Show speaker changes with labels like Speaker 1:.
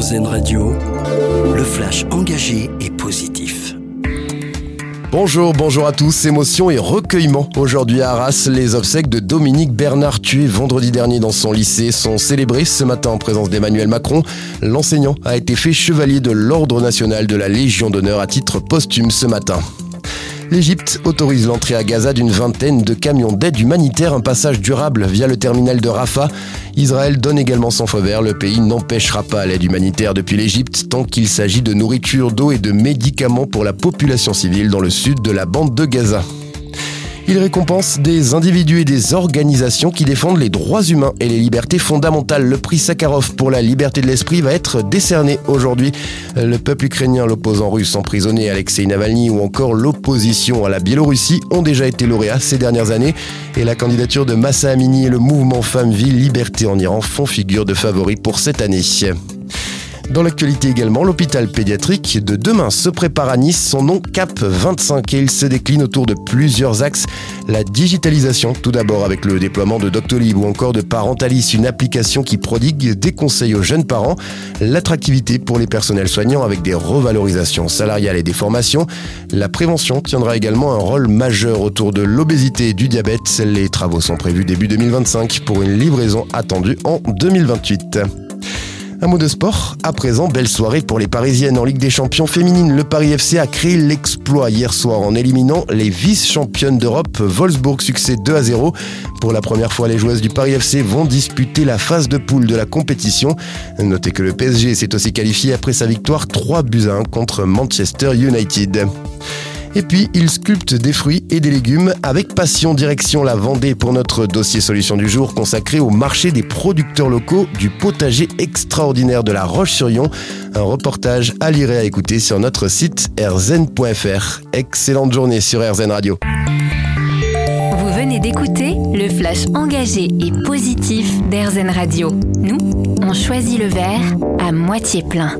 Speaker 1: Radio, le flash engagé et positif.
Speaker 2: Bonjour, bonjour à tous. Émotion et recueillement. Aujourd'hui à Arras, les obsèques de Dominique Bernard, tué vendredi dernier dans son lycée, sont célébrées ce matin en présence d'Emmanuel Macron. L'enseignant a été fait chevalier de l'Ordre national de la Légion d'honneur à titre posthume ce matin. L'Égypte autorise l'entrée à Gaza d'une vingtaine de camions d'aide humanitaire, un passage durable via le terminal de Rafah. Israël donne également son feu vert. Le pays n'empêchera pas l'aide humanitaire depuis l'Égypte tant qu'il s'agit de nourriture, d'eau et de médicaments pour la population civile dans le sud de la bande de Gaza. Il récompense des individus et des organisations qui défendent les droits humains et les libertés fondamentales. Le prix Sakharov pour la liberté de l'esprit va être décerné aujourd'hui. Le peuple ukrainien, l'opposant russe emprisonné Alexei Navalny ou encore l'opposition à la Biélorussie ont déjà été lauréats ces dernières années. Et la candidature de Massa Amini et le mouvement Femmes, Vie, Liberté en Iran font figure de favoris pour cette année. Dans l'actualité également, l'hôpital pédiatrique de demain se prépare à Nice. Son nom CAP 25 et il se décline autour de plusieurs axes. La digitalisation, tout d'abord avec le déploiement de Doctolib ou encore de Parentalis, une application qui prodigue des conseils aux jeunes parents. L'attractivité pour les personnels soignants avec des revalorisations salariales et des formations. La prévention tiendra également un rôle majeur autour de l'obésité et du diabète. Les travaux sont prévus début 2025 pour une livraison attendue en 2028. Un mot de sport. À présent, belle soirée pour les Parisiennes en Ligue des Champions féminines. Le Paris FC a créé l'exploit hier soir en éliminant les vice-championnes d'Europe Wolfsburg. Succès 2 à 0. Pour la première fois, les joueuses du Paris FC vont disputer la phase de poule de la compétition. Notez que le PSG s'est aussi qualifié après sa victoire 3 buts à 1 contre Manchester United. Et puis, il sculpte des fruits et des légumes avec passion direction la Vendée pour notre dossier solution du jour consacré au marché des producteurs locaux du potager extraordinaire de la Roche-sur-Yon. Un reportage à lire et à écouter sur notre site rzn.fr. Excellente journée sur RZN Radio.
Speaker 3: Vous venez d'écouter le flash engagé et positif d'RZN Radio. Nous, on choisit le verre à moitié plein.